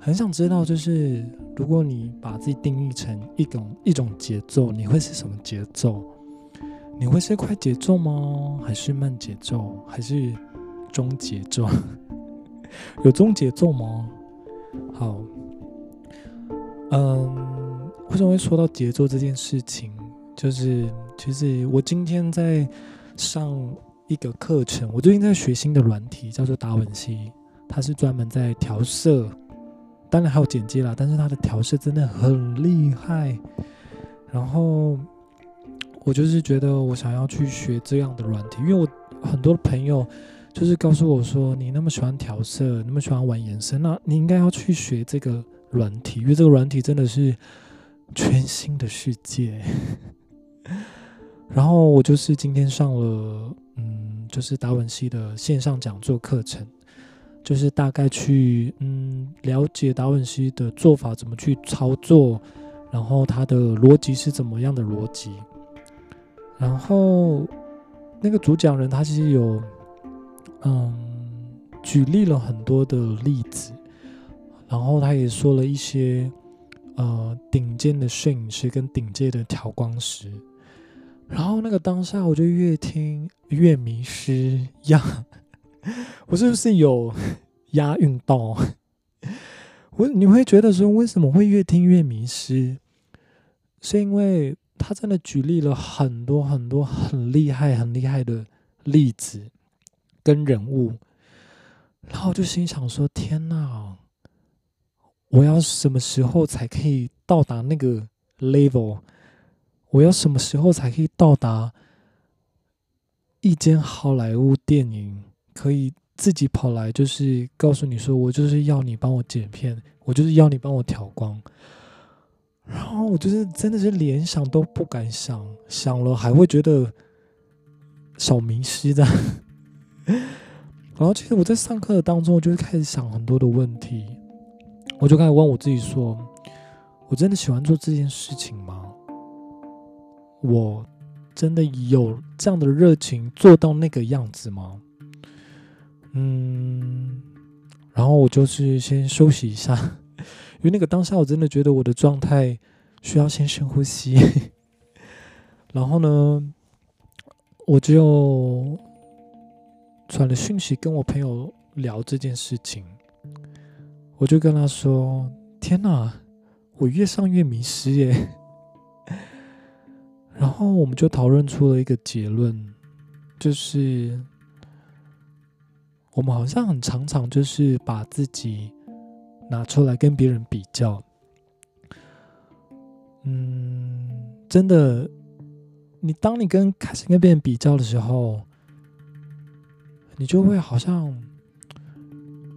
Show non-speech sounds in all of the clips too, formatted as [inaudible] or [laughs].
很想知道，就是如果你把自己定义成一种一种节奏，你会是什么节奏？你会是快节奏吗？还是慢节奏？还是中节奏？[laughs] 有中节奏吗？好，嗯，为什么会说到节奏这件事情？就是其实我今天在上一个课程，我最近在学新的软体，叫做达文西，它是专门在调色。当然还有剪辑啦，但是它的调色真的很厉害。然后我就是觉得我想要去学这样的软体，因为我很多朋友就是告诉我说，你那么喜欢调色，那么喜欢玩颜色，那你应该要去学这个软体，因为这个软体真的是全新的世界。[laughs] 然后我就是今天上了，嗯，就是达文西的线上讲座课程。就是大概去嗯了解达文西的做法怎么去操作，然后他的逻辑是怎么样的逻辑，然后那个主讲人他其实有嗯举例了很多的例子，然后他也说了一些呃顶尖的摄影师跟顶尖的调光师，然后那个当下我就越听越迷失呀。我是不是有 [laughs] 押韵到？[laughs] 我你会觉得说，为什么会越听越迷失？是因为他真的举例了很多很多很厉害很厉害的例子跟人物，然后就心想说：天哪！我要什么时候才可以到达那个 level？我要什么时候才可以到达一间好莱坞电影？可以自己跑来，就是告诉你说，我就是要你帮我剪片，我就是要你帮我调光。然后我就是真的是连想都不敢想，想了还会觉得小迷失的。[laughs] 然后其实我在上课的当中，我就开始想很多的问题，我就开始问我自己说：我真的喜欢做这件事情吗？我真的有这样的热情做到那个样子吗？嗯，然后我就是先休息一下，[laughs] 因为那个当下我真的觉得我的状态需要先深呼吸。[laughs] 然后呢，我就传了讯息跟我朋友聊这件事情，我就跟他说：“天哪，我越上越迷失耶。[laughs] ”然后我们就讨论出了一个结论，就是。我们好像很常常就是把自己拿出来跟别人比较，嗯，真的，你当你跟开始跟别人比较的时候，你就会好像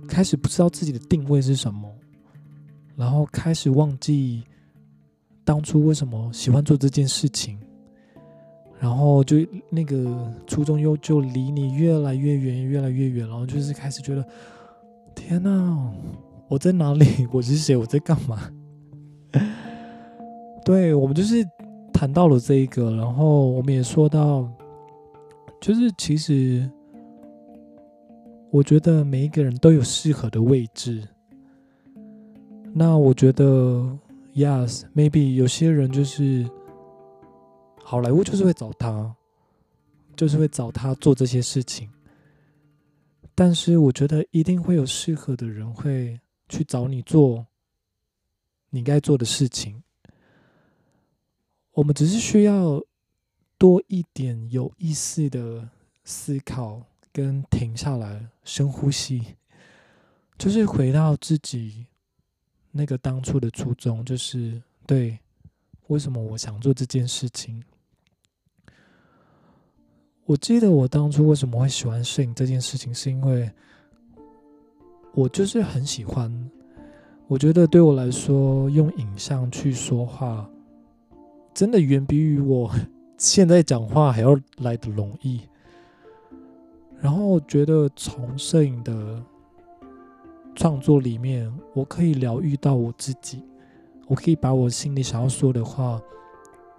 开始不知道自己的定位是什么，然后开始忘记当初为什么喜欢做这件事情。然后就那个初中又就离你越来越远，越来越远，然后就是开始觉得，天哪，我在哪里？[laughs] 我是谁？我在干嘛？[laughs] 对，我们就是谈到了这一个，然后我们也说到，就是其实我觉得每一个人都有适合的位置。那我觉得，yes，maybe 有些人就是。好莱坞就是会找他，就是会找他做这些事情。但是我觉得一定会有适合的人会去找你做你该做的事情。我们只是需要多一点有意思的思考，跟停下来深呼吸，就是回到自己那个当初的初衷，就是对，为什么我想做这件事情。我记得我当初为什么会喜欢摄影这件事情，是因为我就是很喜欢。我觉得对我来说，用影像去说话，真的远比于我 [laughs] 现在讲话还要来得容易。然后我觉得从摄影的创作里面，我可以疗愈到我自己，我可以把我心里想要说的话，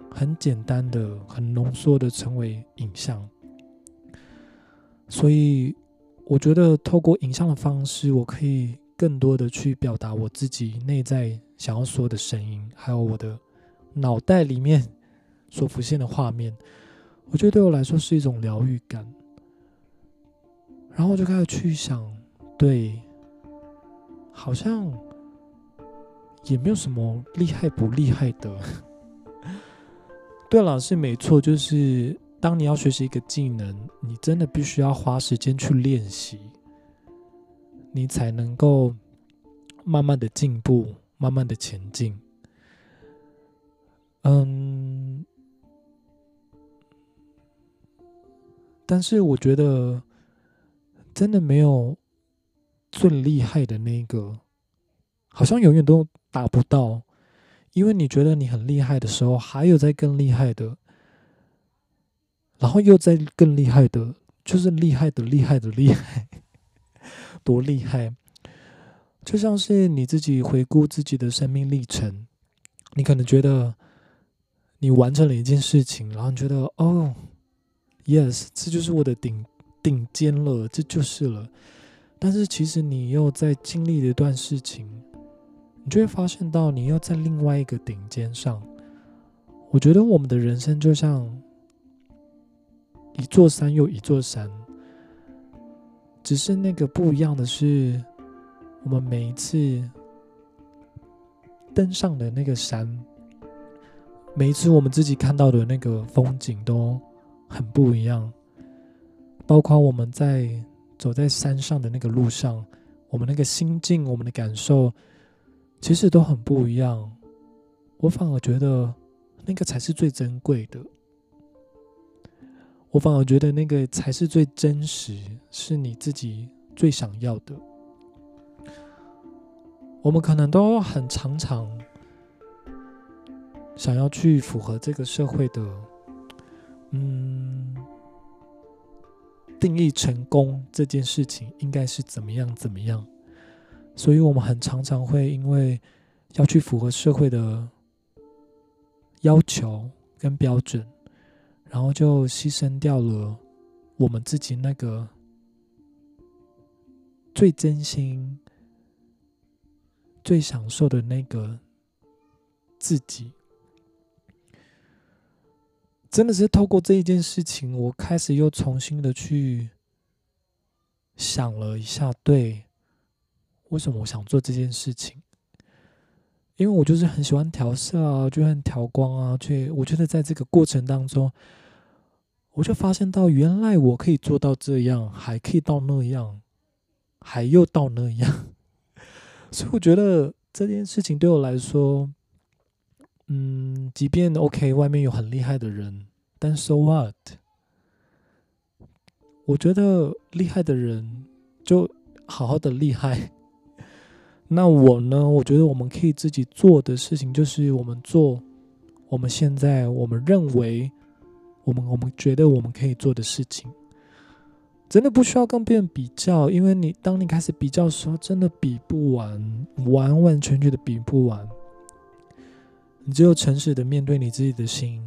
很简单的、很浓缩的成为影像。所以，我觉得透过影像的方式，我可以更多的去表达我自己内在想要说的声音，还有我的脑袋里面所浮现的画面。我觉得对我来说是一种疗愈感。然后我就开始去想，对，好像也没有什么厉害不厉害的。[laughs] 对了，是没错，就是当你要学习一个技能，你真的必须要花时间去练习，你才能够慢慢的进步，慢慢的前进。嗯，但是我觉得。真的没有最厉害的那个，好像永远都达不到，因为你觉得你很厉害的时候，还有在更厉害的，然后又再更厉害的，就是厉害的厉害的厉害，[laughs] 多厉害！就像是你自己回顾自己的生命历程，你可能觉得你完成了一件事情，然后你觉得哦，yes，这就是我的顶。顶尖了，这就是了。但是其实你又在经历了一段事情，你就会发现到你又在另外一个顶尖上。我觉得我们的人生就像一座山又一座山，只是那个不一样的是，我们每一次登上的那个山，每一次我们自己看到的那个风景都很不一样。包括我们在走在山上的那个路上，我们那个心境、我们的感受，其实都很不一样。我反而觉得那个才是最珍贵的。我反而觉得那个才是最真实，是你自己最想要的。我们可能都很常常想要去符合这个社会的，嗯。定义成功这件事情应该是怎么样怎么样，所以我们很常常会因为要去符合社会的要求跟标准，然后就牺牲掉了我们自己那个最真心、最享受的那个自己。真的是透过这一件事情，我开始又重新的去想了一下，对，为什么我想做这件事情？因为我就是很喜欢调色啊，就很调光啊，却我觉得在这个过程当中，我就发现到原来我可以做到这样，还可以到那样，还又到那样，[laughs] 所以我觉得这件事情对我来说。嗯，即便 OK，外面有很厉害的人，但 So what？我觉得厉害的人就好好的厉害。[laughs] 那我呢？我觉得我们可以自己做的事情，就是我们做我们现在我们认为我们我们觉得我们可以做的事情。真的不需要跟别人比较，因为你当你开始比较的时候，真的比不完，完完全全的比不完。你只有诚实的面对你自己的心，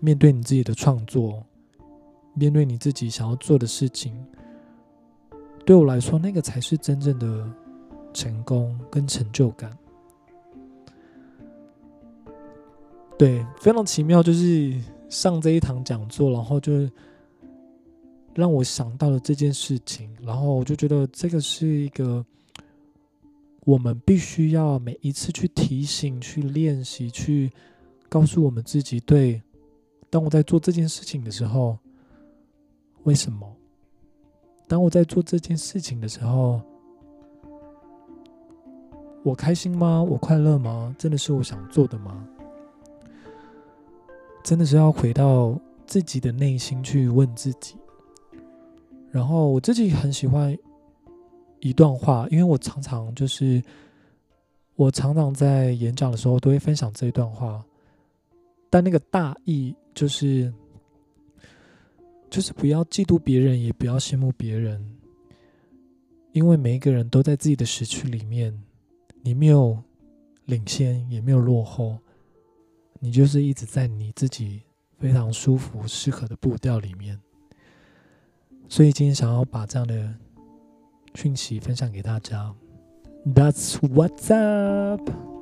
面对你自己的创作，面对你自己想要做的事情。对我来说，那个才是真正的成功跟成就感。对，非常奇妙，就是上这一堂讲座，然后就让我想到了这件事情，然后我就觉得这个是一个。我们必须要每一次去提醒、去练习、去告诉我们自己：对，当我在做这件事情的时候，为什么？当我在做这件事情的时候，我开心吗？我快乐吗？真的是我想做的吗？真的是要回到自己的内心去问自己。然后我自己很喜欢。一段话，因为我常常就是，我常常在演讲的时候都会分享这一段话，但那个大意就是，就是不要嫉妒别人，也不要羡慕别人，因为每一个人都在自己的时区里面，你没有领先，也没有落后，你就是一直在你自己非常舒服、适合的步调里面，所以今天想要把这样的。讯息分享给大家，That's what's up。